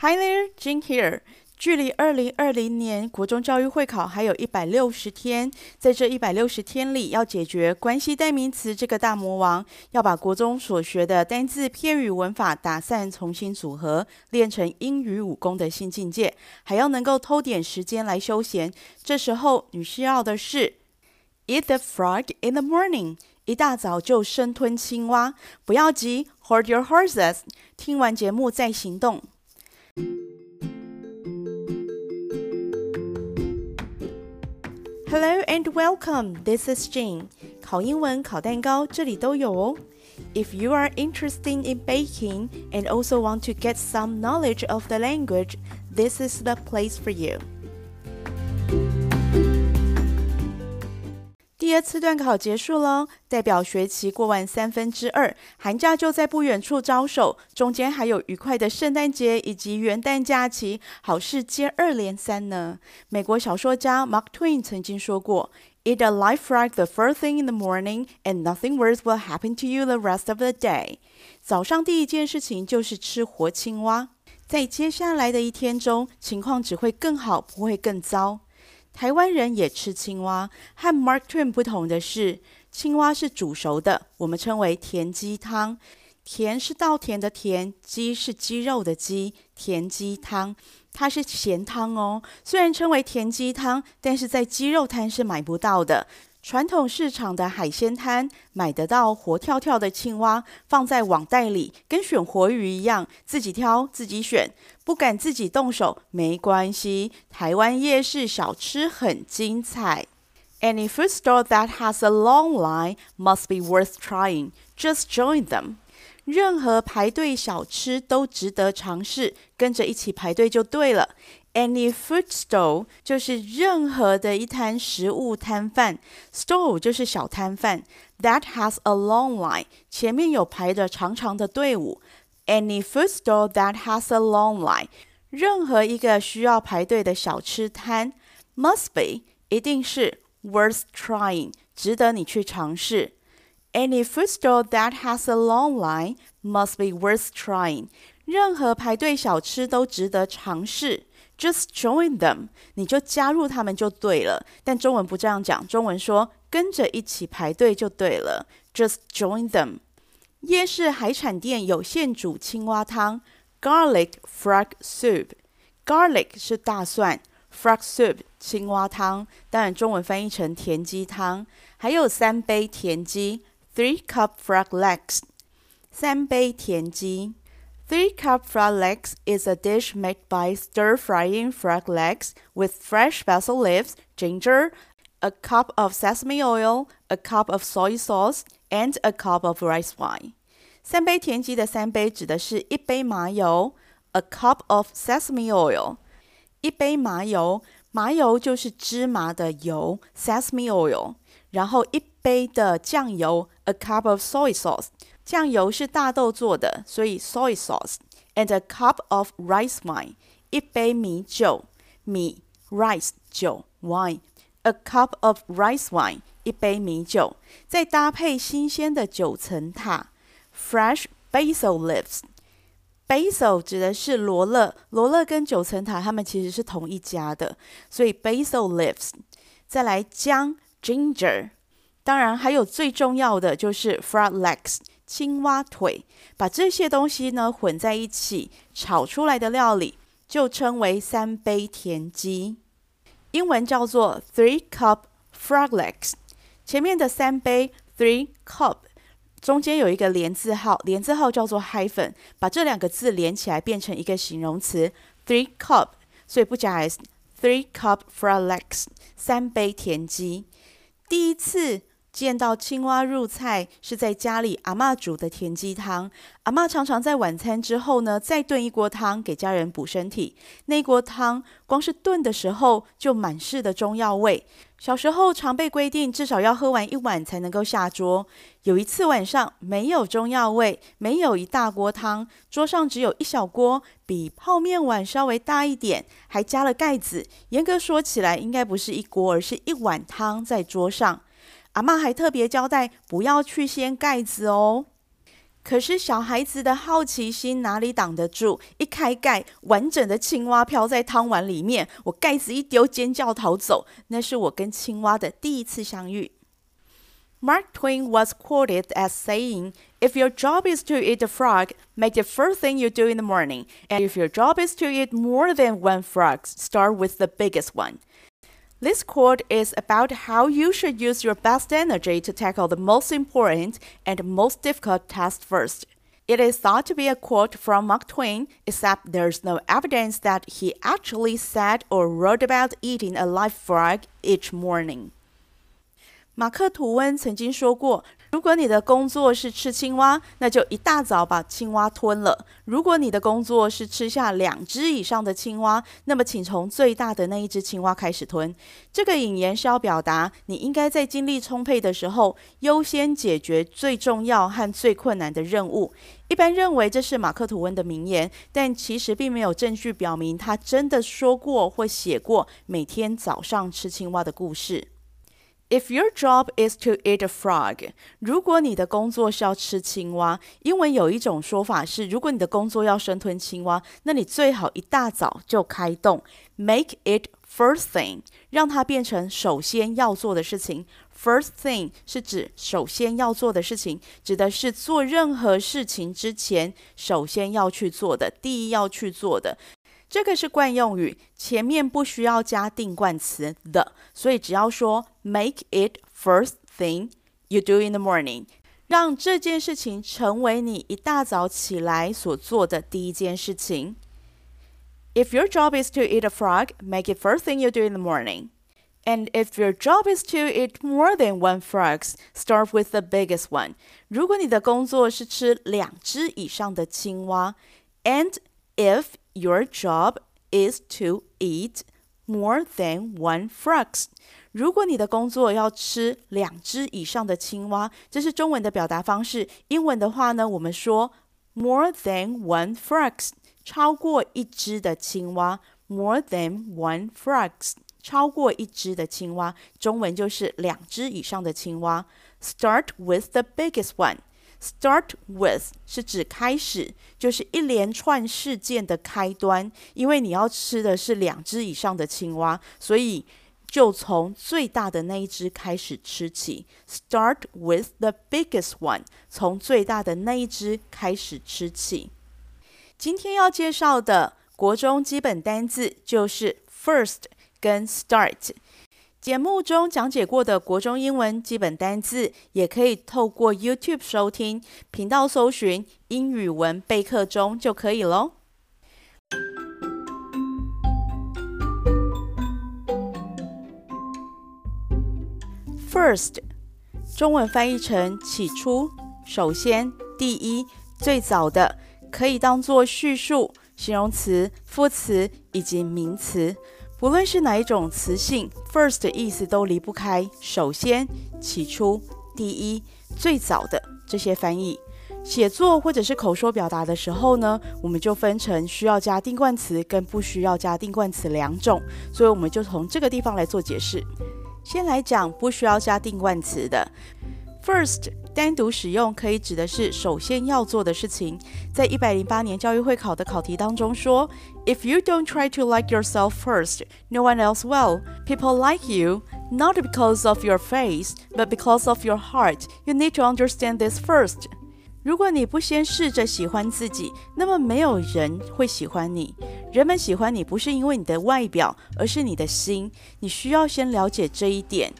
Hi there, Jing here. 距离二零二零年国中教育会考还有一百六十天，在这一百六十天里，要解决关系代名词这个大魔王，要把国中所学的单字、片语、文法打散，重新组合，练成英语武功的新境界，还要能够偷点时间来休闲。这时候你需要的是 Eat the frog in the morning，一大早就生吞青蛙。不要急，Hold your horses，听完节目再行动。Hello and welcome. This is Jing. 烤英文、烤蛋糕，这里都有哦。If you are interested in baking and also want to get some knowledge of the language, this is the place for you. 第二次段考结束喽，代表学期过完三分之二，寒假就在不远处招手，中间还有愉快的圣诞节以及元旦假期，好事接二连三呢。美国小说家 Mark Twain 曾经说过：“Eat a live frog the first thing in the morning, and nothing worse will happen to you the rest of the day。”早上第一件事情就是吃活青蛙，在接下来的一天中，情况只会更好，不会更糟。台湾人也吃青蛙，和 Mark Twain 不同的是，青蛙是煮熟的，我们称为田鸡汤。田是稻田的田，鸡是鸡肉的鸡，田鸡汤，它是咸汤哦。虽然称为田鸡汤，但是在鸡肉摊是买不到的。传统市场的海鲜摊买得到活跳跳的青蛙，放在网袋里，跟选活鱼一样，自己挑自己选，不敢自己动手没关系。台湾夜市小吃很精彩。Any food store that has a long line must be worth trying. Just join them. 任何排队小吃都值得尝试，跟着一起排队就对了。Any food stall 就是任何的一摊食物摊贩，stall 就是小摊贩。That has a long line，前面有排着长长的队伍。Any food stall that has a long line，任何一个需要排队的小吃摊，must be 一定是 worth trying，值得你去尝试。Any food stall that has a long line must be worth trying，任何排队小吃都值得尝试。 Just join them，你就加入他们就对了。但中文不这样讲，中文说跟着一起排队就对了。Just join them。夜市海产店有现煮青蛙汤，garlic frog soup。Garlic 是大蒜，frog soup 青蛙汤，当然中文翻译成田鸡汤。还有三杯田鸡，three cup frog legs。三杯田鸡。Three cup frog legs is a dish made by stir-frying frog legs with fresh basil leaves, ginger, a cup of sesame oil, a cup of soy sauce, and a cup of rice wine. 三杯田鸡的三杯指的是一杯麻油，a cup of sesame oil，一杯麻油，麻油就是芝麻的油，sesame oil，然后一杯的酱油，a cup of soy sauce。 酱油是大豆做的，所以 soy sauce and a cup of rice wine，一杯米酒，米 rice 酒 wine，a cup of rice wine，一杯米酒，再搭配新鲜的九层塔，fresh basil leaves。basil 指的是罗勒，罗勒跟九层塔它们其实是同一家的，所以 basil leaves。再来姜 ginger，当然还有最重要的就是 frog legs。青蛙腿，把这些东西呢混在一起炒出来的料理，就称为三杯田鸡。英文叫做 three cup frog legs。前面的三杯 three cup 中间有一个连字号，连字号叫做 hyphen，把这两个字连起来变成一个形容词 three cup，所以不加 s。three cup frog legs，三杯田鸡。第一次。见到青蛙入菜是在家里阿嬷煮的田鸡汤。阿嬷常常在晚餐之后呢，再炖一锅汤给家人补身体。那锅汤光是炖的时候就满是的中药味。小时候常被规定至少要喝完一碗才能够下桌。有一次晚上没有中药味，没有一大锅汤，桌上只有一小锅，比泡面碗稍微大一点，还加了盖子。严格说起来，应该不是一锅，而是一碗汤在桌上。阿嬷还特别交代，不要去掀盖子哦。 可是小孩子的好奇心哪里挡得住？一开盖，完整的青蛙飘在汤碗里面，我盖子一丢，尖叫逃走。那是我跟青蛙的第一次相遇。Mark Twain was quoted as saying, "If your job is to eat a frog, make the first thing you do in the morning. And if your job is to eat more than one frog, start with the biggest one." This quote is about how you should use your best energy to tackle the most important and most difficult task first. It is thought to be a quote from Mark Twain, except there's no evidence that he actually said or wrote about eating a live frog each morning. 马克·吐温曾经说过。 如果你的工作是吃青蛙，那就一大早把青蛙吞了。如果你的工作是吃下两只以上的青蛙，那么请从最大的那一只青蛙开始吞。这个引言是要表达，你应该在精力充沛的时候，优先解决最重要和最困难的任务。一般认为这是马克·吐温的名言，但其实并没有证据表明他真的说过或写过每天早上吃青蛙的故事。If your job is to eat a frog，如果你的工作是要吃青蛙，英文有一种说法是，如果你的工作要生吞青蛙，那你最好一大早就开动，make it first thing，让它变成首先要做的事情。First thing 是指首先要做的事情，指的是做任何事情之前首先要去做的，第一要去做的。这个是惯用语，前面不需要加定冠词 the，所以只要说 make it first thing you do in the morning，让这件事情成为你一大早起来所做的第一件事情。If your job is to eat a frog, make it first thing you do in the morning. And if your job is to eat more than one frog, start with the biggest one. 如果你的工作是吃两只以上的青蛙，and if Your job is to eat more than one frog. 如果你的工作要吃两只以上的青蛙，这是中文的表达方式。英文的话呢，我们说 more than one frog，超过一只的青蛙。more than one frog，超过一只的青蛙，中文就是两只以上的青蛙。Start with the biggest one. Start with 是指开始，就是一连串事件的开端。因为你要吃的是两只以上的青蛙，所以就从最大的那一只开始吃起。Start with the biggest one，从最大的那一只开始吃起。今天要介绍的国中基本单字就是 first 跟 start。节目中讲解过的国中英文基本单字，也可以透过 YouTube 收听，频道搜寻“英语文备课中”就可以喽。First，中文翻译成“起初”、“首先”、“第一”、“最早的”，可以当做叙述、形容词、副词以及名词。不论是哪一种词性，first 的意思都离不开首先、起初、第一、最早的这些翻译。写作或者是口说表达的时候呢，我们就分成需要加定冠词跟不需要加定冠词两种，所以我们就从这个地方来做解释。先来讲不需要加定冠词的，first。单独使用可以指的是首先要做的事情。在一百零八年教育会考的考题当中说：“If you don't try to like yourself first, no one else will. People like you not because of your face, but because of your heart. You need to understand this first.” 如果你不先试着喜欢自己，那么没有人会喜欢你。人们喜欢你不是因为你的外表，而是你的心。你需要先了解这一点。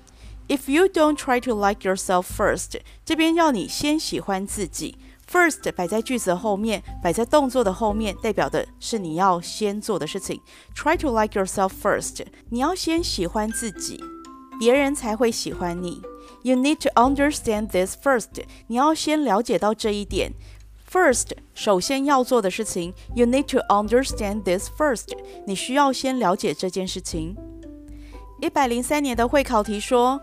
If you don't try to like yourself first，这边要你先喜欢自己。First 摆在句子后面，摆在动作的后面，代表的是你要先做的事情。Try to like yourself first，你要先喜欢自己，别人才会喜欢你。You need to understand this first，你要先了解到这一点。First，首先要做的事情。You need to understand this first，你需要先了解这件事情。一百零三年的会考题说。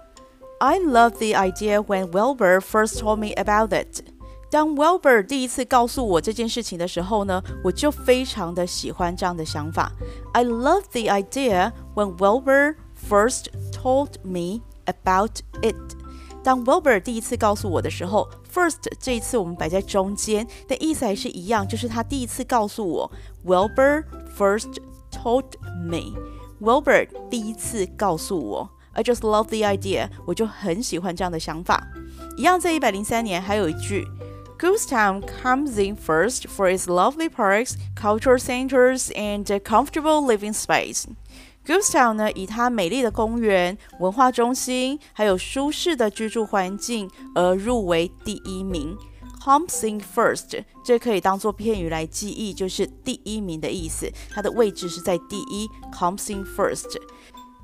I love the idea when Wilbur first told me about it。当 Wilbur 第一次告诉我这件事情的时候呢，我就非常的喜欢这样的想法。I love the idea when Wilbur first told me about it。当 Wilbur 第一次告诉我的时候 first 这一次我们摆在中间的意思还是一样，就是他第一次告诉我。Wilbur first told me. Wilbur 第一次告诉我。 I just love the idea. 我就很喜欢这样的想法。一样，在一百零三年还有一句。Goosetown comes in first for its lovely parks, cultural centers, and comfortable living space. Goosetown 呢，以它美丽的公园、文化中心，还有舒适的居住环境而入围第一名。Comes in first，这可以当做片语来记忆，就是第一名的意思。它的位置是在第一。Comes in first。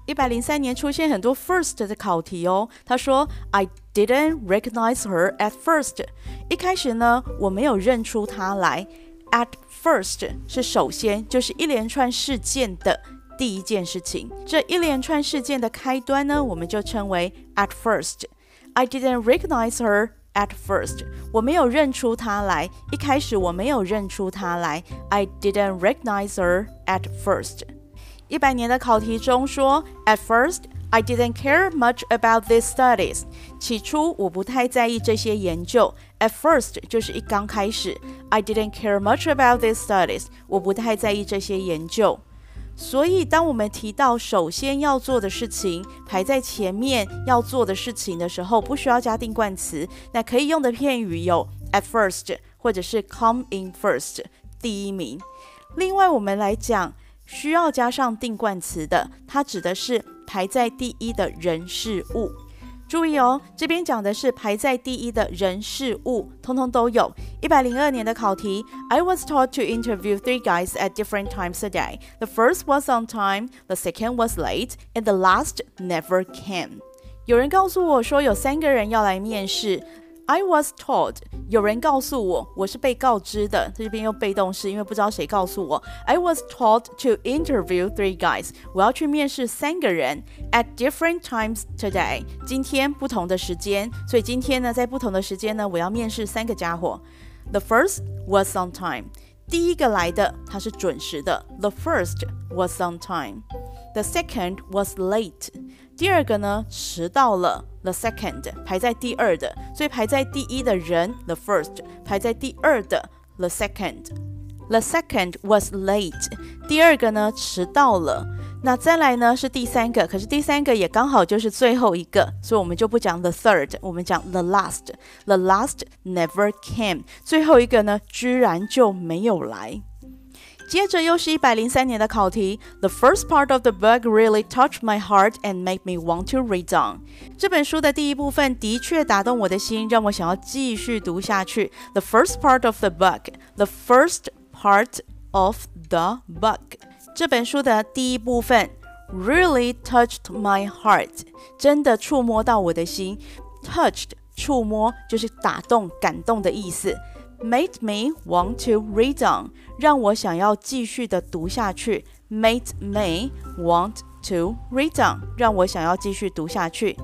一百零三年出现很多 first 的考题哦。他说：“I didn't recognize her at first。”一开始呢，我没有认出她来。At first 是首先，就是一连串事件的第一件事情。这一连串事件的开端呢，我们就称为 at first。I didn't recognize her at first。我没有认出她来。一开始我没有认出她来。I didn't recognize her at first。一百年的考题中说，At first, I didn't care much about these studies。起初我不太在意这些研究。At first 就是一刚开始，I didn't care much about these studies。我不太在意这些研究。所以当我们提到首先要做的事情排在前面要做的事情的时候，不需要加定冠词。那可以用的片语有 at first 或者是 come in first，第一名。另外我们来讲。需要加上定冠词的，它指的是排在第一的人事物。注意哦，这边讲的是排在第一的人事物，通通都有。一百零二年的考题，I was taught to interview three guys at different times a day. The first was on time, the second was late, and the last never came. 有人告诉我说有三个人要来面试。I was told，有人告诉我，我是被告知的。这边用被动式，因为不知道谁告诉我。I was told to interview three guys，我要去面试三个人。At different times today，今天不同的时间，所以今天呢，在不同的时间呢，我要面试三个家伙。The first was on time，第一个来的他是准时的。The first was on time。The second was late。第二个呢，迟到了。 The second 排在第二的，所以排在第一的人，the first 排在第二的，the second。The second was late。第二个呢，迟到了。那再来呢是第三个，可是第三个也刚好就是最后一个，所以我们就不讲 the third，我们讲 the last。The last never came。最后一个呢，居然就没有来。接着又是一百零三年的考题。The first part of the book really touched my heart and made me want to read on。这本书的第一部分的确打动我的心，让我想要继续读下去。The first part of the book。The first part of the book。这本书的第一部分 really touched my heart。真的触摸到我的心。Touched，触摸就是打动、感动的意思。Made me want to read on，让我想要继续的读下去。Made me want to read on，让我想要继续读下去。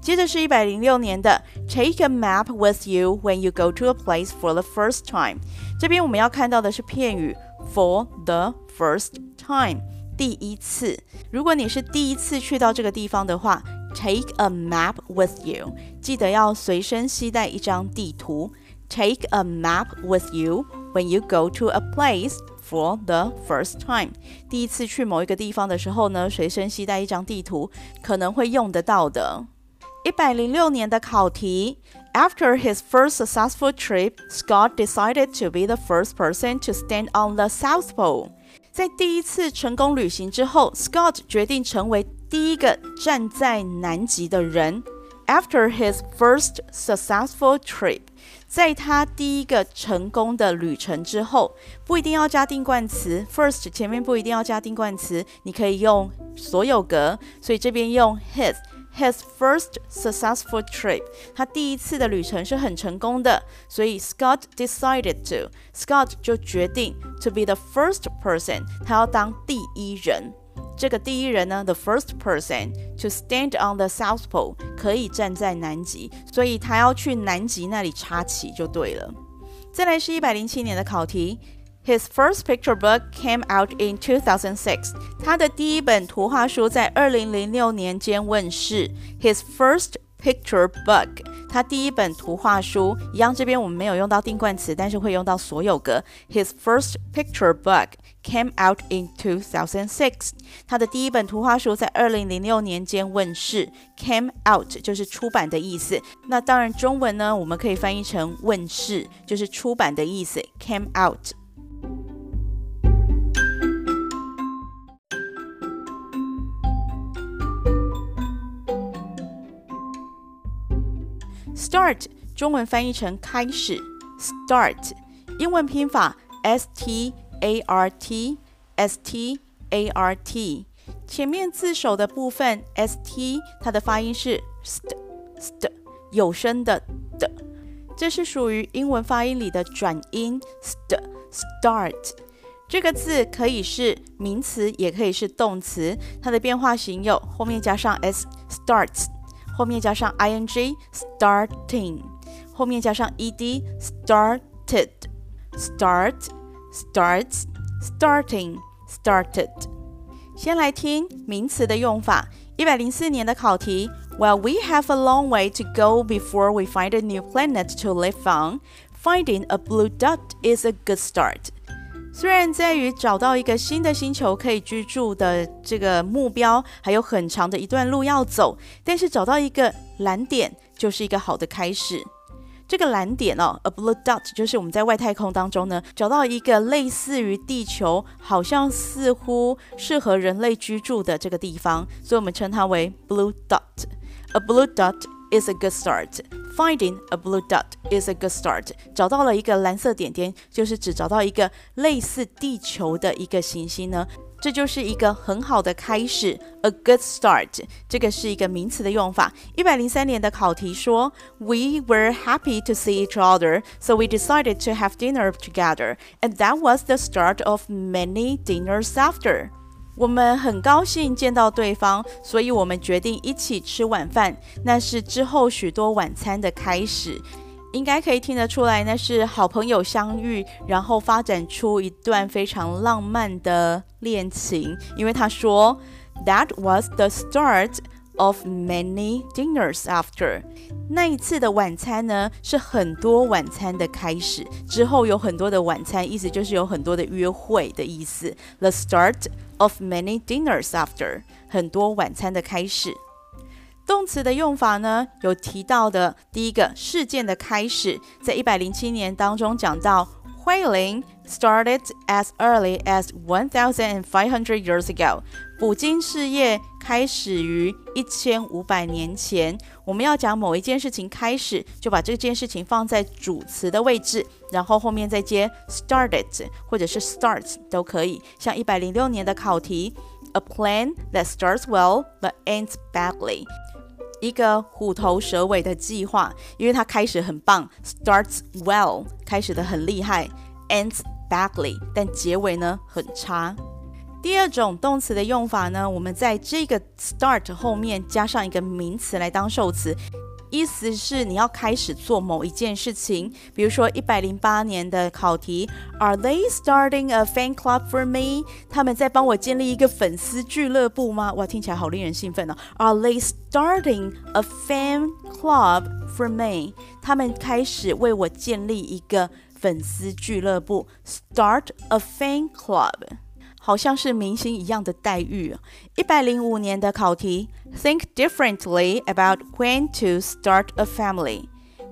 接着是一百零六年的 Take a map with you when you go to a place for the first time。这边我们要看到的是片语 for the first time，第一次。如果你是第一次去到这个地方的话，Take a map with you，记得要随身携带一张地图。Take a map with you when you go to a place for the first time。第一次去某一个地方的时候呢，随身携带一张地图，可能会用得到的。一百零六年的考题：After his first successful trip, Scott decided to be the first person to stand on the South Pole。在第一次成功旅行之后，Scott 决定成为第一个站在南极的人。After his first successful trip。 在他第一个成功的旅程之后，不一定要加定冠词，first 前面不一定要加定冠词，你可以用所有格，所以这边用 his his first successful trip，他第一次的旅程是很成功的，所以 Scott decided to Scott 就决定 to be the first person，他要当第一人。这个第一人呢，the first person to stand on the South Pole，可以站在南极，所以他要去南极那里插旗就对了。再来是一百零七年的考题，His first picture book came out in 2006。他的第一本图画书在二零零六年间问世。His first picture book。他第一本图画书一样，这边我们没有用到定冠词，但是会用到所有格。His first picture book came out in 2006。他的第一本图画书在二零零六年间问世。Came out 就是出版的意思。那当然，中文呢，我们可以翻译成问世，就是出版的意思。Came out。Start 中文翻译成开始，Start 英文拼法 S T A R T S T A R T，前面字首的部分 S T 它的发音是 st st 有声的的，这是属于英文发音里的转音 st start 这个字可以是名词，也可以是动词，它的变化型有后面加上 s starts。后面加上 ing starting，后面加上 ed started start starts starting started。先来听名词的用法。一百零四年的考题，While we have a long way to go before we find a new planet to live on, finding a blue dot is a good start. 虽然在于找到一个新的星球可以居住的这个目标还有很长的一段路要走，但是找到一个蓝点就是一个好的开始。这个蓝点哦，a blue dot，就是我们在外太空当中呢找到一个类似于地球，好像似乎适合人类居住的这个地方，所以我们称它为 blue dot。a blue dot is a good start. Finding a blue dot is a good start. 找到了一个蓝色点点，就是指找到一个类似地球的一个行星呢，这就是一个很好的开始。A good start，这个是一个名词的用法。一百零三年的考题说，We were happy to see each other, so we decided to have dinner together, and that was the start of many dinners after. 我们很高兴见到对方，所以我们决定一起吃晚饭。那是之后许多晚餐的开始，应该可以听得出来，那是好朋友相遇，然后发展出一段非常浪漫的恋情。因为他说，That was the start of many dinners after。那一次的晚餐呢，是很多晚餐的开始。之后有很多的晚餐，意思就是有很多的约会的意思。The start。Of many dinners after，很多晚餐的开始。动词的用法呢，有提到的第一个事件的开始，在一百零七年当中讲到，Whaling started as early as one thousand five hundred years ago。捕鲸事业开始于一千五百年前。我们要讲某一件事情开始，就把这件事情放在主词的位置，然后后面再接 started 或者是 starts 都可以。像一百零六年的考题，A plan that starts well but ends badly，一个虎头蛇尾的计划，因为它开始很棒，starts well，开始的很厉害，ends badly，但结尾呢很差。第二种动词的用法呢，我们在这个 start 后面加上一个名词来当受词，意思是你要开始做某一件事情。比如说一百零八年的考题，Are they starting a fan club for me？他们在帮我建立一个粉丝俱乐部吗？哇，听起来好令人兴奋哦！Are they starting a fan club for me？他们开始为我建立一个粉丝俱乐部，Start a fan club。好像是明星一样的待遇。一百零五年的考题，Think differently about when to start a family。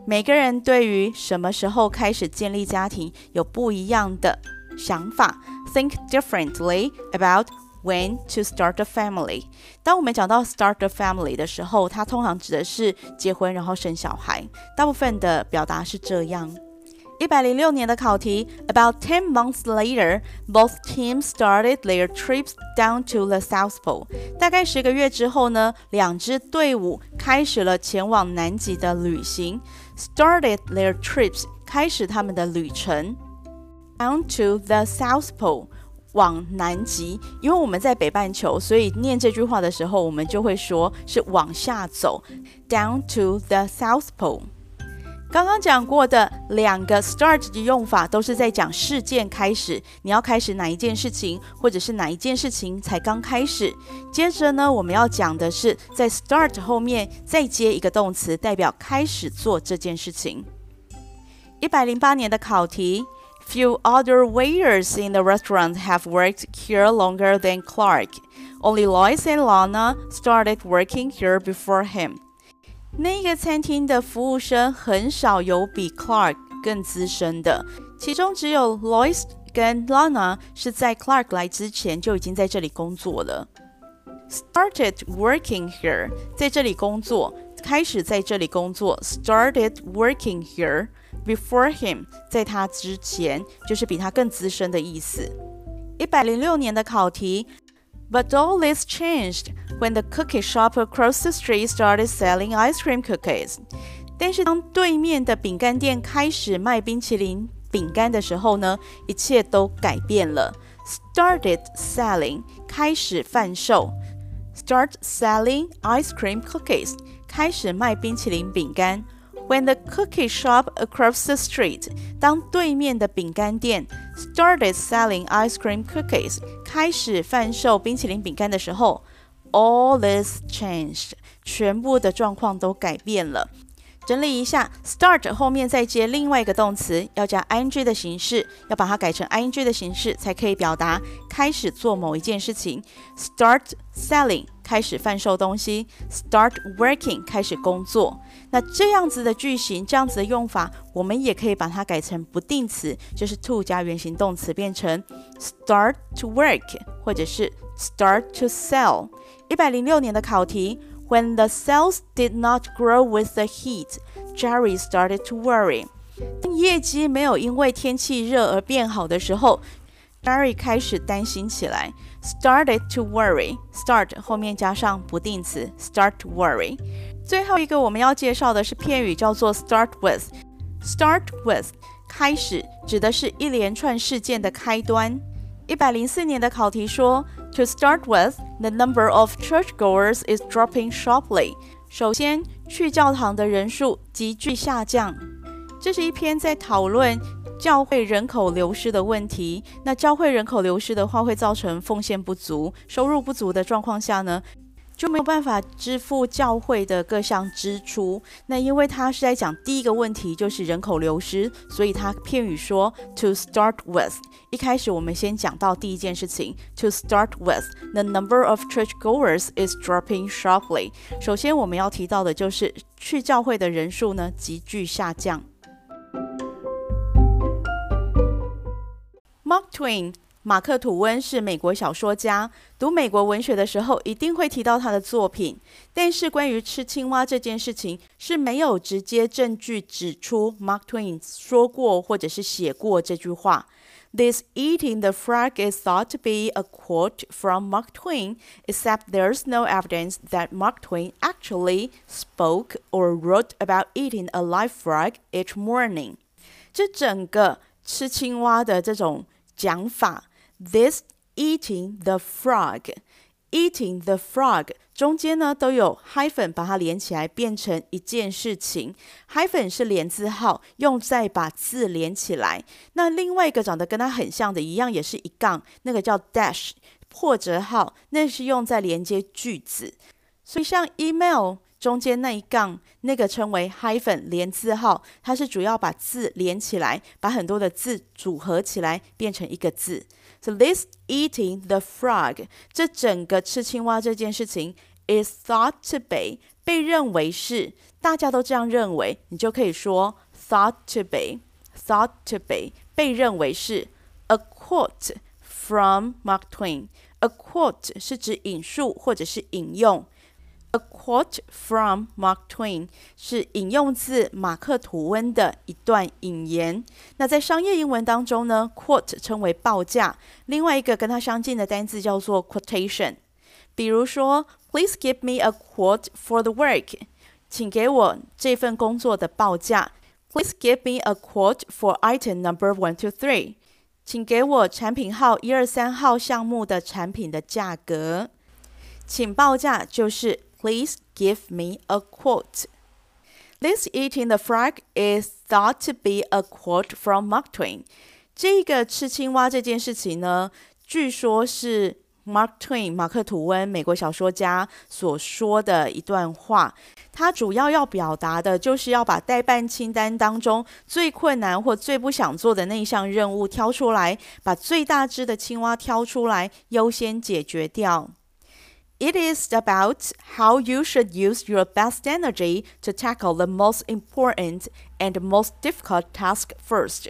每个人对于什么时候开始建立家庭有不一样的想法。Think differently about when to start a family。当我们讲到 start a family 的时候，它通常指的是结婚然后生小孩。大部分的表达是这样。一百零六年的考题，About ten months later, both teams started their trips down to the South Pole。大概十个月之后呢，两支队伍开始了前往南极的旅行。Started their trips，开始他们的旅程。Down to the South Pole，往南极。因为我们在北半球，所以念这句话的时候，我们就会说是往下走。Down to the South Pole。 刚刚讲过的两个 start 的用法都是在讲事件开始，你要开始哪一件事情，或者是哪一件事情才刚开始。接着呢，我们要讲的是在 start 后面再接一个动词，代表开始做这件事情。一百零八年的考题：Few other waiters in the restaurant have worked here longer than Clark. Only Lois and Lana started working here before him. 那个餐厅的服务生很少有比 Clark 更资深的，其中只有 Lois 跟 Lana 是在 Clark 来之前就已经在这里工作了。Started working here，在这里工作，开始在这里工作。Started working here before him，在他之前，就是比他更资深的意思。一百零六年的考题。But all this changed when the cookie shop across the street started selling ice cream cookies. 但是当对面的饼干店开始卖冰淇淋饼干的时候呢，一切都改变了。Started selling 开始贩售，start selling ice cream cookies 开始卖冰淇淋饼干。 When the cookie shop across the street，当对面的饼干店 started selling ice cream cookies，开始贩售冰淇淋饼干的时候，all this changed，全部的状况都改变了。整理一下，start 后面再接另外一个动词，要加 ing 的形式，要把它改成 ing 的形式，才可以表达开始做某一件事情。Start selling 开始贩售东西，start working 开始工作。 那这样子的句型，这样子的用法，我们也可以把它改成不定词，就是 to 加原形动词，变成 start to work，或者是 start to sell。一百零六年的考题。When the sales did not grow with the heat, Jerry started to worry. 业绩没有因为天气热而变好的时候，Jerry 开始担心起来。Started to worry. Start 后面加上不定词，start to worry。 最后一个我们要介绍的是片语，叫做 start with。Start with 开始指的是一连串事件的开端。一百零四年的考题说，To start with, the number of churchgoers is dropping sharply。首先，去教堂的人数急剧下降。这是一篇在讨论教会人口流失的问题。那教会人口流失的话，会造成奉献不足、收入不足的状况下呢，就没有办法支付教会的各项支出。那因为他是在讲第一个问题，就是人口流失，所以他片语说 to start with。一开始我们先讲到第一件事情，to start with the number of churchgoers is dropping sharply。首先我们要提到的就是去教会的人数呢急剧下降。Mark Twain。马克·吐温是美国小说家，读美国文学的时候一定会提到他的作品。但是关于吃青蛙这件事情是没有直接证据指出 Mark Twain 说过或者是写过这句话。This eating the frog is thought to be a quote from Mark Twain, except there's no evidence that Mark Twain actually spoke or wrote about eating a live frog each morning。这整个吃青蛙的这种讲法。This eating the frog, eating the frog 中间呢都有 hyphen 把它连起来变成一件事情。hyphen 是连字号，用在把字连起来。那另外一个长得跟它很像的一样，也是一杠，那个叫 dash 破折号，那是用在连接句子。所以像 email 中间那一杠，那个称为 hyphen 连字号，它是主要把字连起来，把很多的字组合起来变成一个字。So this eating the frog，这整个吃青蛙这件事情，is thought to be 被认为是，大家都这样认为，你就可以说 thought to be，thought to be 被认为是 a quote from Mark Twain。A quote 是指引述或者是引用。 A quote from Mark Twain 是引用自马克·吐温的一段引言。那在商业英文当中呢，quote 称为报价。另外一个跟它相近的单字叫做 quotation。比如说，Please give me a quote for the work。请给我这份工作的报价。Please give me a quote for item number one to three。请给我产品号一二三号项目的产品的价格。请报价就是。Please give me a quote. This eating the frog is thought to be a quote from Mark Twain。这个吃青蛙这件事情呢，据说是 Mark Twain 马克吐温美国小说家所说的一段话。他主要要表达的就是要把待办清单当中最困难或最不想做的那一项任务挑出来，把最大只的青蛙挑出来，优先解决掉。It is about how you should use your best energy to tackle the most important and most difficult task first.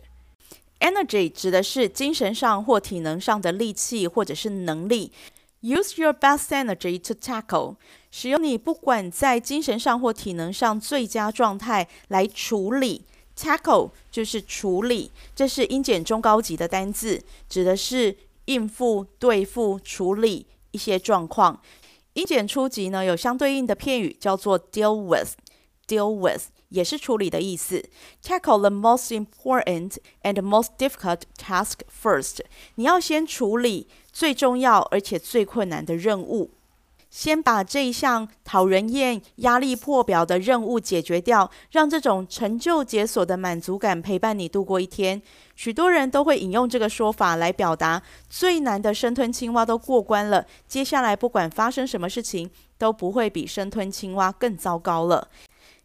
Energy 指的是精神上或体能上的力气或者是能力。Use your best energy to tackle，使用你不管在精神上或体能上最佳状态来处理。Tackle 就是处理，这是英检中高级的单字，指的是应付、对付、处理。 一些状况，英检初级呢有相对应的片语叫做 deal with，deal with 也是处理的意思。Tackle the most important and most difficult task first，你要先处理最重要而且最困难的任务。先把这一项讨人厌、压力破表的任务解决掉，让这种成就解锁的满足感陪伴你度过一天。许多人都会引用这个说法来表达，最难的生吞青蛙都过关了，接下来不管发生什么事情，都不会比生吞青蛙更糟糕了。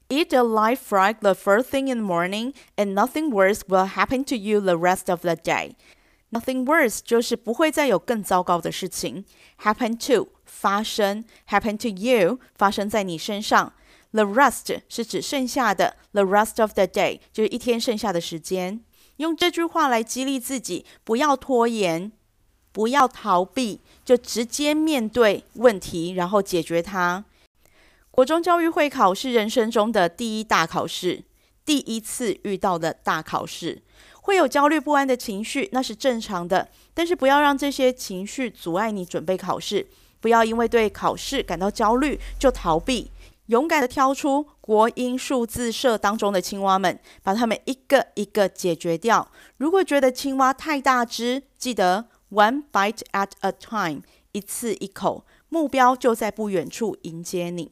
Eat a live frog the first thing in the morning, and nothing worse will happen to you the rest of the day. Nothing worse 就是不会再有更糟糕的事情。Happen to 发生，happen to you 发生在你身上。The rest 是指剩下的，the rest of the day 就是一天剩下的时间。用这句话来激励自己，不要拖延，不要逃避，就直接面对问题，然后解决它。国中教育会考是人生中的第一大考试，第一次遇到的大考试。会有焦虑不安的情绪，那是正常的。但是不要让这些情绪阻碍你准备考试，不要因为对考试感到焦虑就逃避。勇敢地挑出国英数字社当中的青蛙们，把它们一个一个解决掉。如果觉得青蛙太大只，记得 one bite at a time，一次一口，目标就在不远处迎接你。